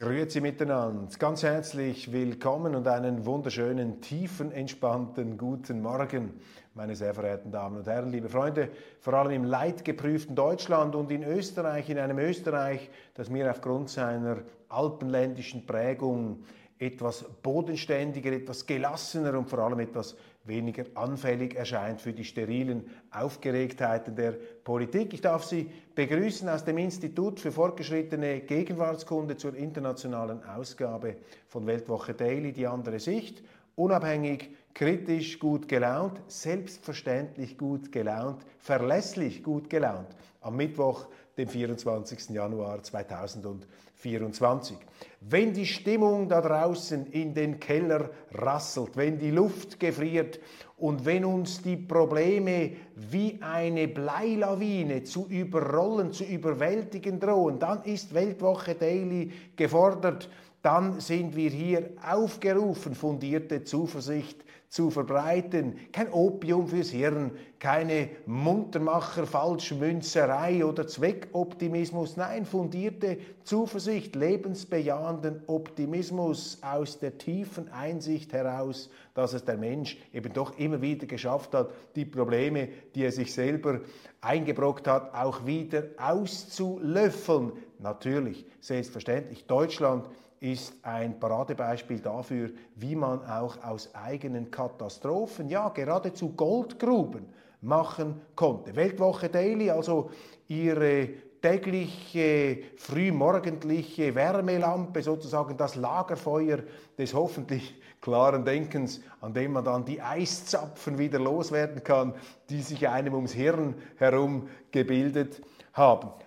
Grüezi miteinander, ganz herzlich willkommen und einen wunderschönen, tiefen, entspannten guten Morgen, meine sehr verehrten Damen und Herren, liebe Freunde, vor allem im leidgeprüften Deutschland und in Österreich, in einem Österreich, das mir aufgrund seiner alpenländischen Prägung etwas bodenständiger, etwas gelassener und vor allem etwas weniger anfällig erscheint für die sterilen Aufgeregtheiten der Politik. Ich darf Sie begrüßen aus dem Institut für fortgeschrittene Gegenwartskunde zur internationalen Ausgabe von Weltwoche Daily, die andere Sicht. Unabhängig, kritisch, gut gelaunt, selbstverständlich gut gelaunt, verlässlich gut gelaunt. Am Mittwoch, dem 24. Januar 2024. Wenn die Stimmung da draußen in den Keller rasselt, wenn die Luft gefriert und wenn uns die Probleme wie eine Bleilawine zu überrollen, zu überwältigen drohen, dann ist Weltwoche Daily gefordert, dann sind wir hier aufgerufen, fundierte Zuversicht zu verbreiten. Kein Opium fürs Hirn, keine Muntermacher, Falschmünzerei oder Zweckoptimismus. Nein, fundierte Zuversicht, lebensbejahenden Optimismus aus der tiefen Einsicht heraus, dass es der Mensch eben doch immer wieder geschafft hat, die Probleme, die er sich selber eingebrockt hat, auch wieder auszulöffeln. Natürlich, selbstverständlich, Deutschland ist ein Paradebeispiel dafür, wie man auch aus eigenen Katastrophen, ja geradezu Goldgruben machen konnte. Weltwoche Daily, also ihre tägliche, frühmorgendliche Wärmelampe, sozusagen das Lagerfeuer des hoffentlich klaren Denkens, an dem man dann die Eiszapfen wieder loswerden kann, die sich einem ums Hirn herum gebildet haben.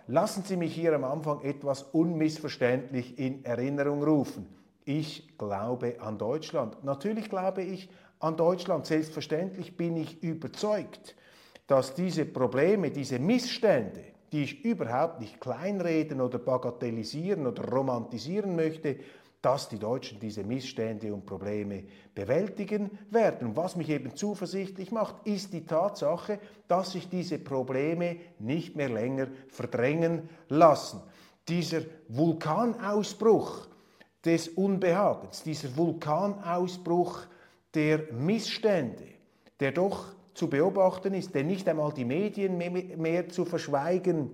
Lassen Sie mich hier am Anfang etwas unmissverständlich in Erinnerung rufen. Ich glaube an Deutschland. Natürlich glaube ich an Deutschland. Selbstverständlich bin ich überzeugt, dass diese Probleme, diese Missstände, die ich überhaupt nicht kleinreden oder bagatellisieren oder romantisieren möchte, dass die Deutschen diese Missstände und Probleme bewältigen werden. Und was mich eben zuversichtlich macht, ist die Tatsache, dass sich diese Probleme nicht mehr länger verdrängen lassen. Dieser Vulkanausbruch des Unbehagens, dieser Vulkanausbruch der Missstände, der doch zu beobachten ist, der nicht einmal die Medien mehr, zu verschweigen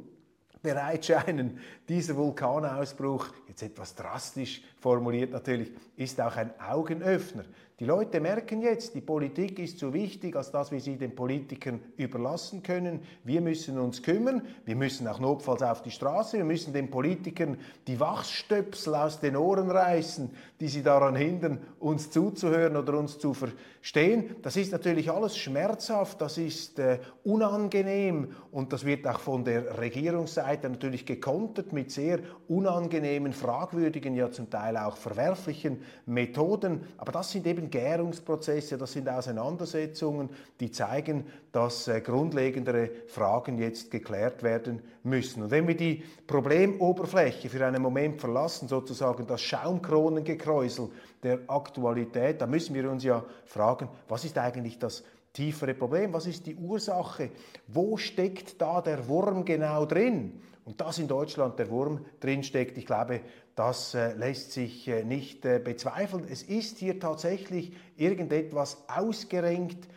bereit scheinen. Dieser Vulkanausbruch, jetzt etwas drastisch formuliert natürlich, ist auch ein Augenöffner. Die Leute merken jetzt, die Politik ist zu wichtig, als dass wir sie den Politikern überlassen können. Wir müssen uns kümmern, wir müssen auch notfalls auf die Straße, wir müssen den Politikern die Wachstöpsel aus den Ohren reißen, die sie daran hindern, uns zuzuhören oder uns zu verstehen. Das ist natürlich alles schmerzhaft, das ist äh, unangenehm und das wird auch von der Regierungsseite natürlich gekontert mit sehr unangenehmen, fragwürdigen, ja zum Teil auch verwerflichen Methoden. Aber das sind eben Gärungsprozesse, das sind Auseinandersetzungen, die zeigen, dass äh, grundlegendere Fragen jetzt geklärt werden müssen. Und wenn wir die Problemoberfläche für einen Moment verlassen, sozusagen das Schaumkronengekräusel der Aktualität, dann müssen wir uns ja fragen, was ist eigentlich das tiefere Problem? Was ist die Ursache? Wo steckt da der Wurm genau drin? Und dass in Deutschland der Wurm drinsteckt, ich glaube, das äh, lässt sich äh, nicht äh, bezweifeln. Es ist hier tatsächlich irgendetwas ausgerenkt,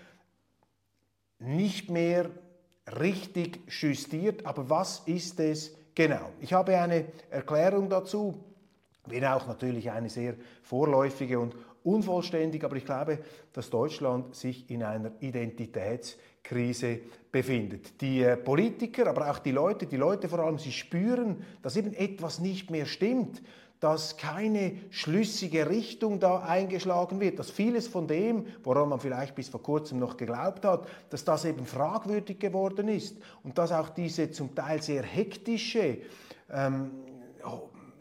nicht mehr richtig justiert. Aber was ist es genau? Ich habe eine Erklärung dazu, wenn auch natürlich eine sehr vorläufige und unvollständig, aber ich glaube, dass Deutschland sich in einer Identitätskrise befindet. Die äh, Politiker, aber auch die Leute, die Leute vor allem, sie spüren, dass eben etwas nicht mehr stimmt, dass keine schlüssige Richtung da eingeschlagen wird, dass vieles von dem, woran man vielleicht bis vor kurzem noch geglaubt hat, dass das eben fragwürdig geworden ist und dass auch diese zum Teil sehr hektische ähm,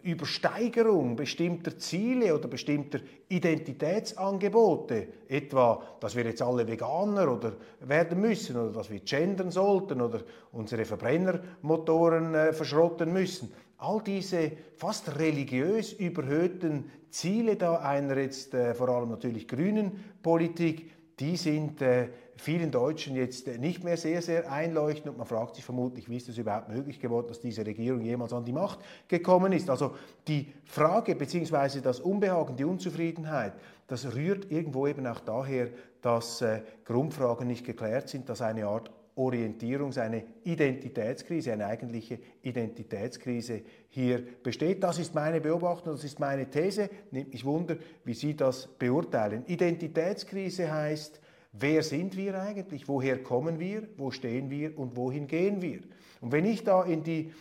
Übersteigerung bestimmter Ziele oder bestimmter Identitätsangebote, etwa, dass wir jetzt alle Veganer oder werden müssen oder dass wir gendern sollten oder unsere Verbrennermotoren äh, verschrotten müssen, all diese fast religiös überhöhten Ziele da einer jetzt äh, vor allem natürlich grünen Politik, die sind äh, vielen Deutschen jetzt äh, nicht mehr sehr, sehr einleuchtend und man fragt sich vermutlich, wie ist es überhaupt möglich geworden, dass diese Regierung jemals an die Macht gekommen ist. Also die Frage bzw. das Unbehagen, die Unzufriedenheit, das rührt irgendwo eben auch daher, dass äh, Grundfragen nicht geklärt sind, dass eine Art Orientierung, eine Identitätskrise, eine eigentliche Identitätskrise hier besteht. Das ist meine Beobachtung, das ist meine These. Nimmt mich Wunder, wie Sie das beurteilen. Identitätskrise heißt, wer sind wir eigentlich, woher kommen wir, wo stehen wir und wohin gehen wir. Und wenn ich da in die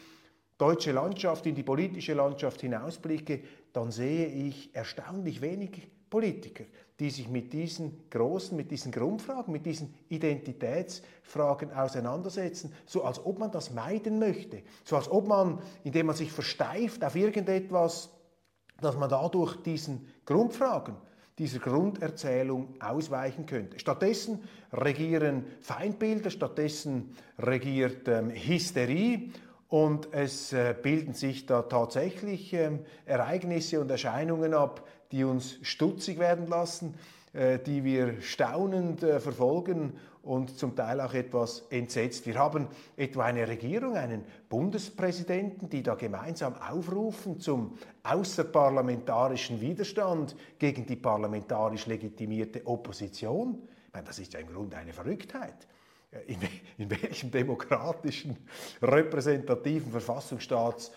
deutsche Landschaft, in die politische Landschaft hinausblicke, dann sehe ich erstaunlich wenig Politiker, die sich mit diesen großen, mit diesen Grundfragen, mit diesen Identitätsfragen auseinandersetzen, so als ob man das meiden möchte, so als ob man, indem man sich versteift auf irgendetwas, dass man dadurch diesen Grundfragen, dieser Grunderzählung ausweichen könnte. Stattdessen regieren Feindbilder, stattdessen regiert ähm, Hysterie und es äh, bilden sich da tatsächlich ähm, Ereignisse und Erscheinungen ab, die uns stutzig werden lassen, äh, die wir staunend äh, verfolgen und zum Teil auch etwas entsetzt. Wir haben etwa eine Regierung, einen Bundespräsidenten, die da gemeinsam aufrufen zum außerparlamentarischen Widerstand gegen die parlamentarisch legitimierte Opposition. Ich meine, das ist ja im Grunde eine Verrücktheit. In, in, welchem demokratischen, repräsentativen Verfassungsstaat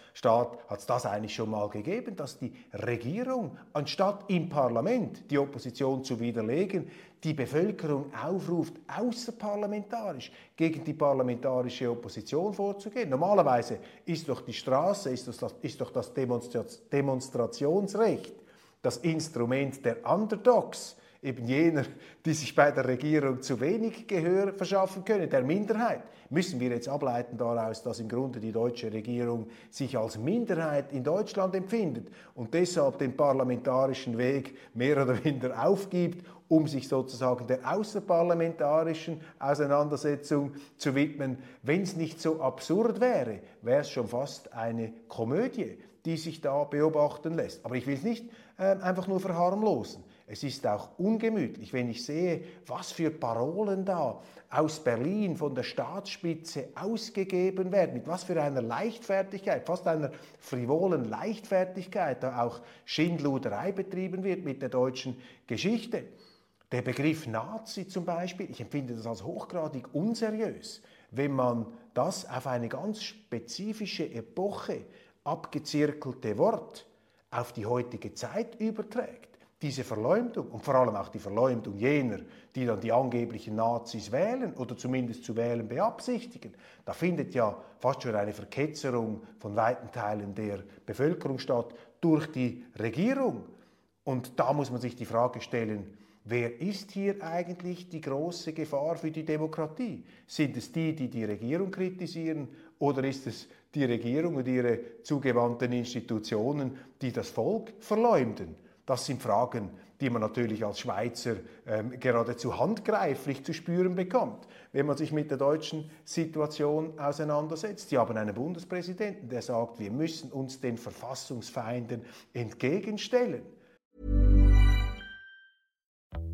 hat es das eigentlich schon mal gegeben, dass die Regierung, anstatt im Parlament die Opposition zu widerlegen, die Bevölkerung aufruft, außerparlamentarisch gegen die parlamentarische Opposition vorzugehen? Normalerweise ist doch die Straße, ist, das, ist doch das Demonstrationsrecht das Instrument der Underdogs eben jener, die sich bei der Regierung zu wenig Gehör verschaffen können, der Minderheit. Müssen wir jetzt ableiten daraus, dass im Grunde die deutsche Regierung sich als Minderheit in Deutschland empfindet und deshalb den parlamentarischen Weg mehr oder minder aufgibt, um sich sozusagen der außerparlamentarischen Auseinandersetzung zu widmen. Wenn es nicht so absurd wäre, wäre es schon fast eine Komödie, die sich da beobachten lässt. Aber ich will es nicht äh, einfach nur verharmlosen. Es ist auch ungemütlich, wenn ich sehe, was für Parolen da aus Berlin von der Staatsspitze ausgegeben werden, mit was für einer Leichtfertigkeit, fast einer frivolen Leichtfertigkeit, da auch Schindluderei betrieben wird mit der deutschen Geschichte. Der Begriff Nazi zum Beispiel, ich empfinde das als hochgradig unseriös, wenn man das auf eine ganz spezifische Epoche abgezirkelte Wort auf die heutige Zeit überträgt diese Verleumdung und vor allem auch die Verleumdung jener, die dann die angeblichen Nazis wählen oder zumindest zu wählen beabsichtigen, da findet ja fast schon eine Verketzerung von weiten Teilen der Bevölkerung statt durch die Regierung. Und da muss man sich die Frage stellen, wer ist hier eigentlich die große Gefahr für die Demokratie? Sind es die, die die Regierung kritisieren oder ist es die Regierung und ihre zugewandten Institutionen, die das Volk verleumden? Das sind Fragen, die man natürlich als Schweizer ähm, geradezu handgreiflich zu spüren bekommt, wenn man sich mit der deutschen Situation auseinandersetzt. Sie haben einen Bundespräsidenten, der sagt, wir müssen uns den Verfassungsfeinden entgegenstellen.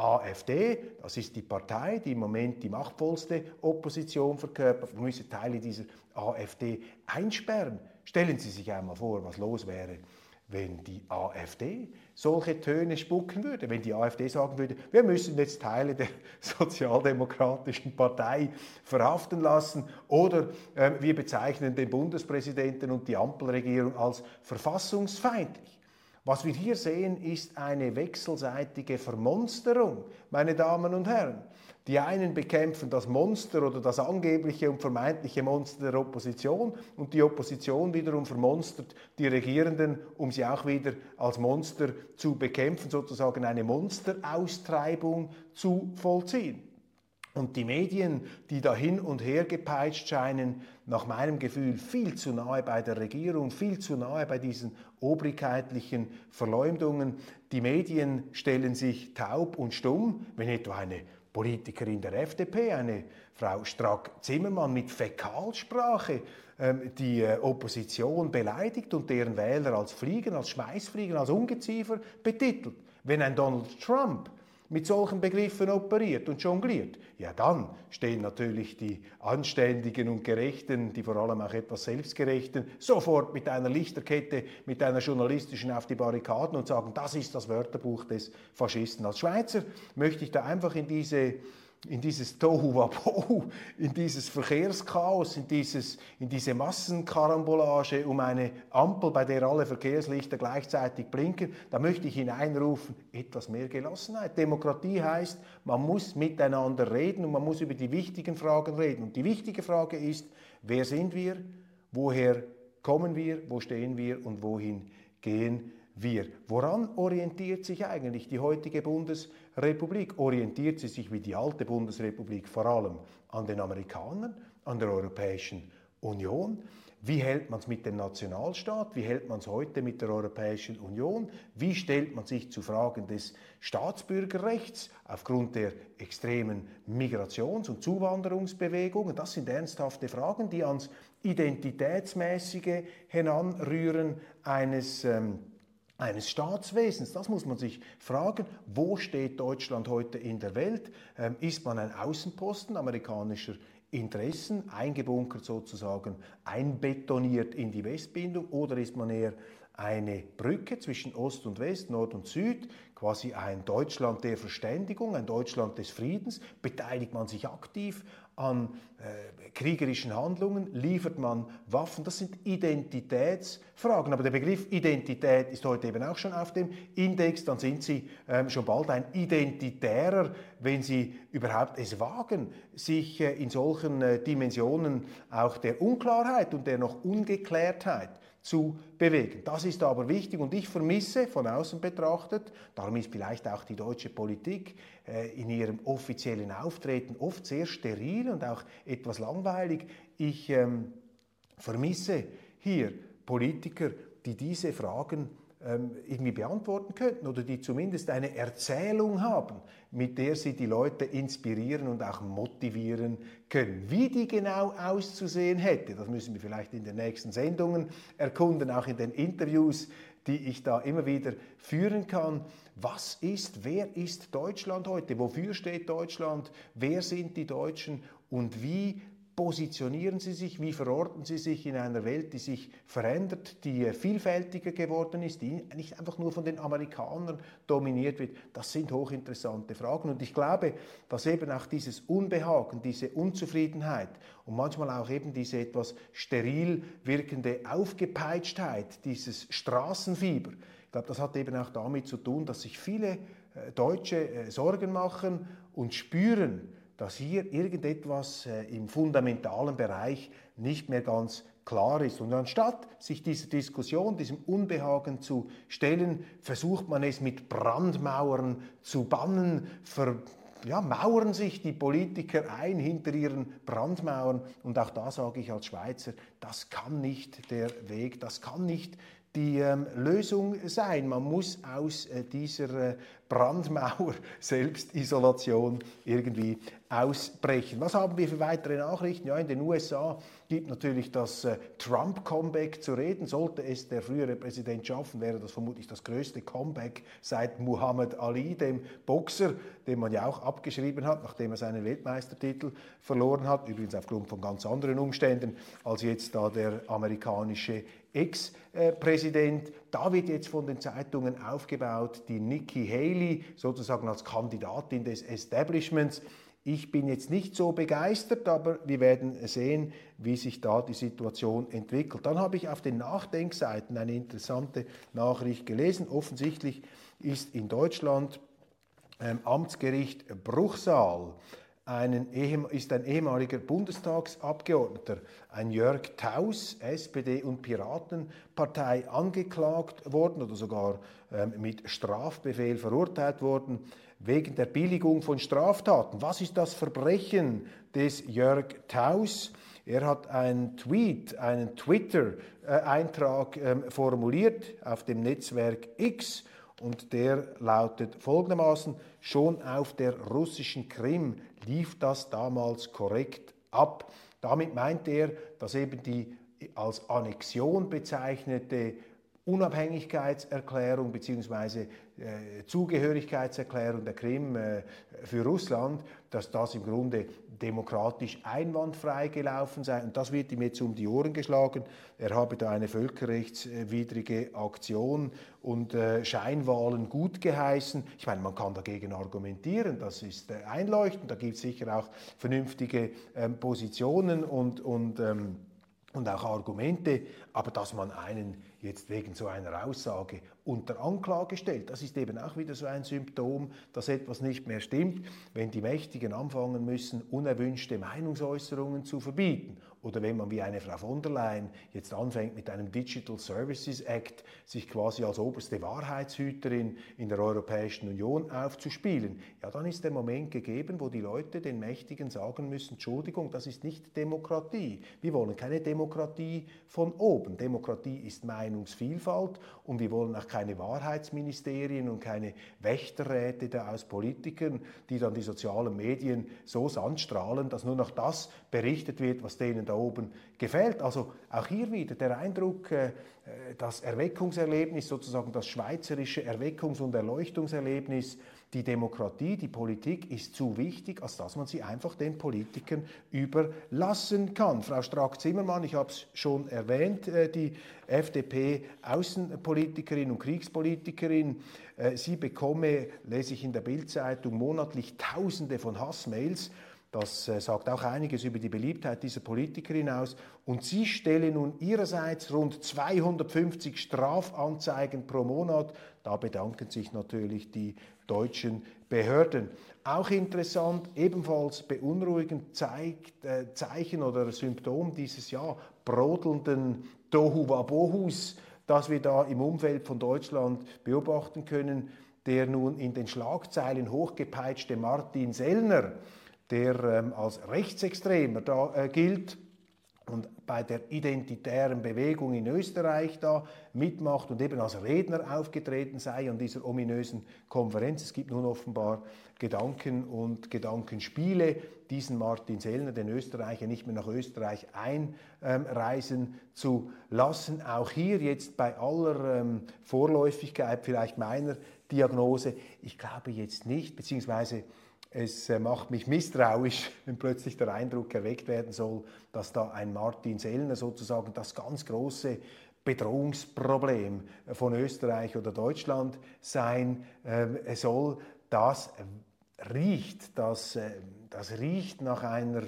AfD, das ist die Partei, die im Moment die machtvollste Opposition verkörpert, man müsse Teile dieser AfD einsperren. Stellen Sie sich einmal vor, was los wäre, wenn die AfD solche Töne spucken würde, wenn die AfD sagen würde, wir müssen jetzt Teile der sozialdemokratischen Partei verhaften lassen oder äh, wir bezeichnen den Bundespräsidenten und die Ampelregierung als verfassungsfeindlich. Was wir hier sehen, ist eine wechselseitige Vermonsterung, meine Damen und Herren. Die einen bekämpfen das Monster oder das angebliche und vermeintliche Monster der Opposition und die Opposition wiederum vermonstert die Regierenden, um sie auch wieder als Monster zu bekämpfen, sozusagen eine Monsteraustreibung zu vollziehen. Und die Medien, die da hin und her gepeitscht scheinen, nach meinem Gefühl viel zu nahe bei der Regierung, viel zu nahe bei diesen obrigkeitlichen Verleumdungen. Die Medien stellen sich taub und stumm, wenn etwa eine Politikerin der FDP, eine Frau Strack-Zimmermann mit Fäkalsprache, ähm, die äh, Opposition beleidigt und deren Wähler als Fliegen, als Schmeißfliegen, als Ungeziefer betitelt. Wenn ein Donald Trump mit solchen Begriffen operiert und jongliert, ja dann stehen natürlich die Anständigen und Gerechten, die vor allem auch etwas Selbstgerechten, sofort mit einer Lichterkette, mit einer journalistischen auf die Barrikaden und sagen, das ist das Wörterbuch des Faschisten. Als Schweizer möchte ich da einfach in diese in dieses Tohuwabohu, in dieses Verkehrschaos, in, dieses, in diese Massenkarambolage um eine Ampel, bei der alle Verkehrslichter gleichzeitig blinken, da möchte ich hineinrufen, etwas mehr Gelassenheit. Demokratie heißt, man muss miteinander reden und man muss über die wichtigen Fragen reden. Und die wichtige Frage ist, wer sind wir, woher kommen wir, wo stehen wir und wohin gehen wir. Woran orientiert sich eigentlich die heutige Bundesrepublik? Orientiert sie sich wie die alte Bundesrepublik vor allem an den Amerikanern, an der Europäischen Union? Wie hält man es mit dem Nationalstaat? Wie hält man es heute mit der Europäischen Union? Wie stellt man sich zu Fragen des Staatsbürgerrechts aufgrund der extremen Migrations- und Zuwanderungsbewegungen? Das sind ernsthafte Fragen, die ans Identitätsmäßige heranrühren eines ähm, eines Staatswesens. Das muss man sich fragen. Wo steht Deutschland heute in der Welt? Ähm, ist man ein Außenposten amerikanischer Interessen, eingebunkert sozusagen, einbetoniert in die Westbindung oder ist man eher eine Brücke zwischen Ost und West, Nord und Süd, quasi ein Deutschland der Verständigung, ein Deutschland des Friedens, beteiligt man sich aktiv an äh, kriegerischen Handlungen, liefert man Waffen, das sind Identitätsfragen. Aber der Begriff Identität ist heute eben auch schon auf dem Index, dann sind Sie ähm, schon bald ein Identitärer, wenn Sie überhaupt es wagen, sich äh, in solchen äh, Dimensionen auch der Unklarheit und der noch Ungeklärtheit zu bewegen. Das ist aber wichtig und ich vermisse von außen betrachtet, darum ist vielleicht auch die deutsche Politik äh, in ihrem offiziellen Auftreten oft sehr steril und auch etwas langweilig. Ich ähm, vermisse hier Politiker, die diese Fragen irgendwie beantworten könnten oder die zumindest eine Erzählung haben, mit der sie die Leute inspirieren und auch motivieren können. Wie die genau auszusehen hätte, das müssen wir vielleicht in den nächsten Sendungen erkunden, auch in den Interviews, die ich da immer wieder führen kann. Was ist, wer ist Deutschland heute? Wofür steht Deutschland? Wer sind die Deutschen? Und wie positionieren Sie sich, wie verorten Sie sich in einer Welt, die sich verändert, die vielfältiger geworden ist, die nicht einfach nur von den Amerikanern dominiert wird? Das sind hochinteressante Fragen. Und ich glaube, dass eben auch dieses Unbehagen, diese Unzufriedenheit und manchmal auch eben diese etwas steril wirkende Aufgepeitschtheit, dieses Straßenfieber, ich glaube, das hat eben auch damit zu tun, dass sich viele äh, Deutsche äh, Sorgen machen und spüren, dass hier irgendetwas äh, im fundamentalen Bereich nicht mehr ganz klar ist. Und anstatt sich dieser Diskussion, diesem Unbehagen zu stellen, versucht man es mit Brandmauern zu bannen, ver ja, mauern sich die Politiker ein hinter ihren Brandmauern. Und auch da sage ich als Schweizer, das kann nicht der Weg, das kann nicht die ähm, Lösung sein. Man muss aus äh, dieser äh, Brandmauer Selbstisolation irgendwie ausbrechen. Was haben wir für weitere Nachrichten? Ja, in den USA gibt natürlich das äh, Trump-Comeback zu reden. Sollte es der frühere Präsident schaffen, wäre das vermutlich das größte Comeback seit Muhammad Ali, dem Boxer, den man ja auch abgeschrieben hat, nachdem er seinen Weltmeistertitel verloren hat. Übrigens aufgrund von ganz anderen Umständen als jetzt da der amerikanische Ex-Präsident. Da wird jetzt von den Zeitungen aufgebaut, die Nikki Haley sozusagen als Kandidatin des Establishments. Ich bin jetzt nicht so begeistert, aber wir werden sehen, wie sich da die Situation entwickelt. Dann habe ich auf den Nachdenkseiten eine interessante Nachricht gelesen. Offensichtlich ist in Deutschland ähm, Amtsgericht Bruchsal einen, ist ein ehemaliger Bundestagsabgeordneter, ein Jörg Taus, SPD und Piratenpartei, angeklagt worden oder sogar ähm, mit Strafbefehl verurteilt worden wegen der Billigung von Straftaten. Was ist das Verbrechen des Jörg Taus? Er hat einen Tweet, einen Twitter-Eintrag ähm, formuliert auf dem Netzwerk X und der lautet folgendermaßen, schon auf der russischen Krim lief das damals korrekt ab. Damit meint er, dass eben die als Annexion bezeichnete Unabhängigkeitserklärung bzw. Äh, Zugehörigkeitserklärung der Krim äh, für Russland, dass das im Grunde demokratisch einwandfrei gelaufen sei. Und das wird ihm jetzt um die Ohren geschlagen. Er habe da eine völkerrechtswidrige Aktion und äh, Scheinwahlen gut geheißen. Ich meine, man kann dagegen argumentieren, das ist äh, einleuchtend. Da gibt es sicher auch vernünftige ähm, Positionen und, und, ähm, und auch Argumente. Aber dass man einen jetzt wegen so einer Aussage unter Anklage stellt. Das ist eben auch wieder so ein Symptom, dass etwas nicht mehr stimmt, wenn die Mächtigen anfangen müssen, unerwünschte Meinungsäußerungen zu verbieten oder wenn man wie eine Frau von der Leyen jetzt anfängt mit einem Digital Services Act sich quasi als oberste Wahrheitshüterin in der Europäischen Union aufzuspielen, ja, dann ist der Moment gegeben, wo die Leute den Mächtigen sagen müssen, Entschuldigung, das ist nicht Demokratie. Wir wollen keine Demokratie von oben. Demokratie ist Meinungsvielfalt und wir wollen auch keine Wahrheitsministerien und keine Wächterräte da aus Politikern, die dann die sozialen Medien so sandstrahlen, dass nur noch das berichtet wird, was denen da oben gefällt. Also auch hier wieder der Eindruck, äh, das Erweckungserlebnis, sozusagen das schweizerische Erweckungs- und Erleuchtungserlebnis, die Demokratie, die Politik ist zu wichtig, als dass man sie einfach den Politikern überlassen kann. Frau Strack-Zimmermann, ich habe es schon erwähnt, äh, die FDP-Außenpolitikerin und Kriegspolitikerin, äh, sie bekomme, lese ich in der Bildzeitung, monatlich Tausende von Hassmails das äh, sagt auch einiges über die Beliebtheit dieser Politikerin aus. Und sie stelle nun ihrerseits rund 250 Strafanzeigen pro Monat. Da bedanken sich natürlich die deutschen Behörden. Auch interessant, ebenfalls beunruhigend zeigt, äh, Zeichen oder Symptom dieses ja brodelnden Tohuwabohus, das wir da im Umfeld von Deutschland beobachten können, der nun in den Schlagzeilen hochgepeitschte Martin Sellner, der ähm, als Rechtsextremer da äh, gilt und bei der identitären Bewegung in Österreich da mitmacht und eben als Redner aufgetreten sei an dieser ominösen Konferenz. Es gibt nun offenbar Gedanken und Gedankenspiele, diesen Martin Sellner, den Österreicher, nicht mehr nach Österreich einreisen zu lassen. Auch hier jetzt bei aller ähm, Vorläufigkeit vielleicht meiner Diagnose, ich glaube jetzt nicht, beziehungsweise es äh, macht mich misstrauisch, wenn plötzlich der Eindruck erweckt werden soll, dass da ein Martin Sellner sozusagen das ganz große Bedrohungsproblem von Österreich oder Deutschland sein äh, soll. Das riecht, das, äh, das riecht nach einer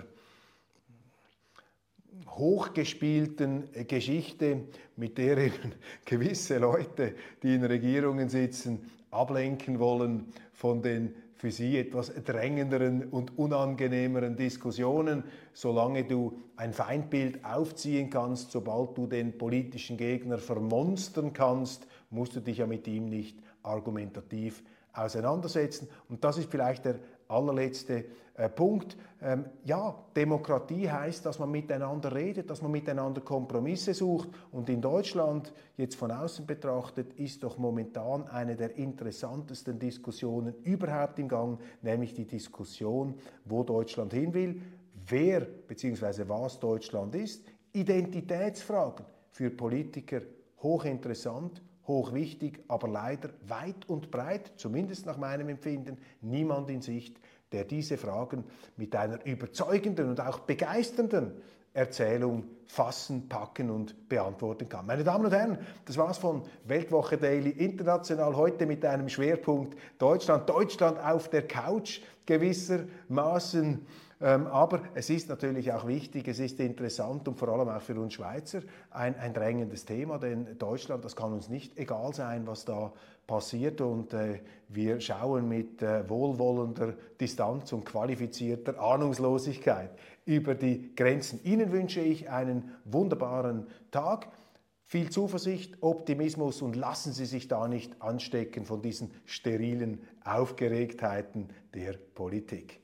hochgespielten Geschichte, mit der eben gewisse Leute, die in Regierungen sitzen, ablenken wollen von den für sie etwas drängenderen und unangenehmeren Diskussionen, solange du ein Feindbild aufziehen kannst, sobald du den politischen Gegner vermonstern kannst, musst du dich ja mit ihm nicht argumentativ auseinandersetzen. Und das ist vielleicht der allerletzte äh, Punkt. Ähm, ja, Demokratie heißt, dass man miteinander redet, dass man miteinander Kompromisse sucht. Und in Deutschland, jetzt von außen betrachtet, ist doch momentan eine der interessantesten Diskussionen überhaupt im Gang, nämlich die Diskussion, wo Deutschland hin will, wer bzw. was Deutschland ist. Identitätsfragen für Politiker hochinteressant, hochwichtig, aber leider weit und breit, zumindest nach meinem Empfinden, niemand in Sicht, der diese Fragen mit einer überzeugenden und auch begeisternden Erzählung fassen, packen und beantworten kann. Meine Damen und Herren, das war's von Weltwoche Daily International heute mit einem Schwerpunkt Deutschland. Deutschland auf der Couch gewissermaßen ähm, aber es ist natürlich auch wichtig, es ist interessant und vor allem auch für uns Schweizer ein, ein drängendes Thema, denn Deutschland, das kann uns nicht egal sein, was da passiert und äh, wir schauen mit äh, wohlwollender Distanz und qualifizierter Ahnungslosigkeit über die Grenzen. Ihnen wünsche ich einen wunderbaren Tag. Viel Zuversicht, Optimismus und lassen Sie sich da nicht anstecken von diesen sterilen Aufgeregtheiten der Politik.